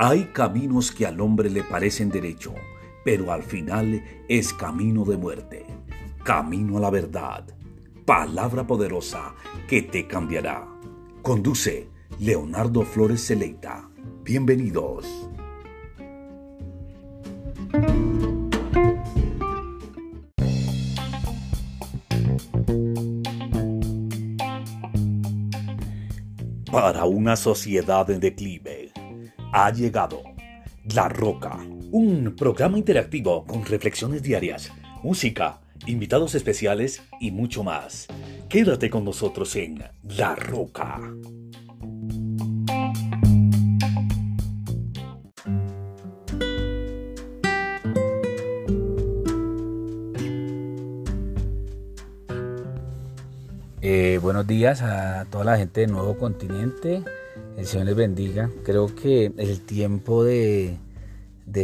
Hay caminos que al hombre le parecen derecho, pero al final es camino de muerte, camino a la verdad, palabra poderosa que te cambiará. Conduce Leonardo Flores Celeita. Bienvenidos. Para una sociedad en declive, ha llegado La Roca, un programa interactivo con reflexiones diarias, música, invitados especiales y mucho más. Quédate con nosotros en La Roca. Eh, buenos días a toda la gente de Nuevo Continente. El Señor les bendiga. Creo que el tiempo de,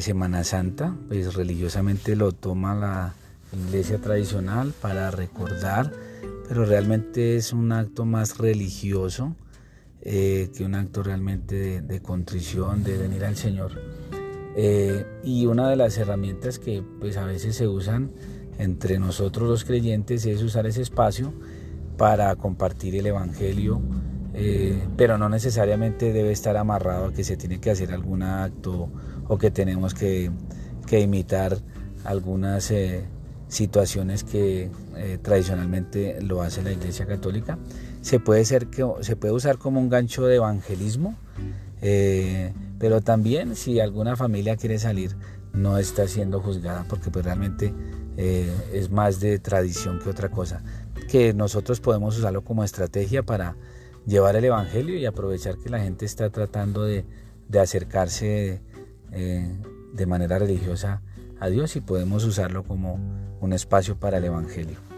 Semana Santa, pues religiosamente lo toma la iglesia tradicional para recordar, pero realmente es un acto más religioso eh, que un acto realmente de, contrición, de venir al Señor. Eh, y una de las herramientas que pues a veces se usan entre nosotros los creyentes es usar ese espacio para compartir el Evangelio, eh, pero no necesariamente debe estar amarrado a que se tiene que hacer algún acto o que tenemos que, imitar algunas eh, situaciones que eh, tradicionalmente lo hace la Iglesia Católica. Se puede, ser que, se puede usar como un gancho de evangelismo, pero también si alguna familia quiere salir, no está siendo juzgada porque pues realmente es más de tradición que otra cosa que nosotros podemos usarlo como estrategia para llevar el Evangelio y aprovechar que la gente está tratando de, acercarse eh, de manera religiosa a Dios y podemos usarlo como un espacio para el Evangelio.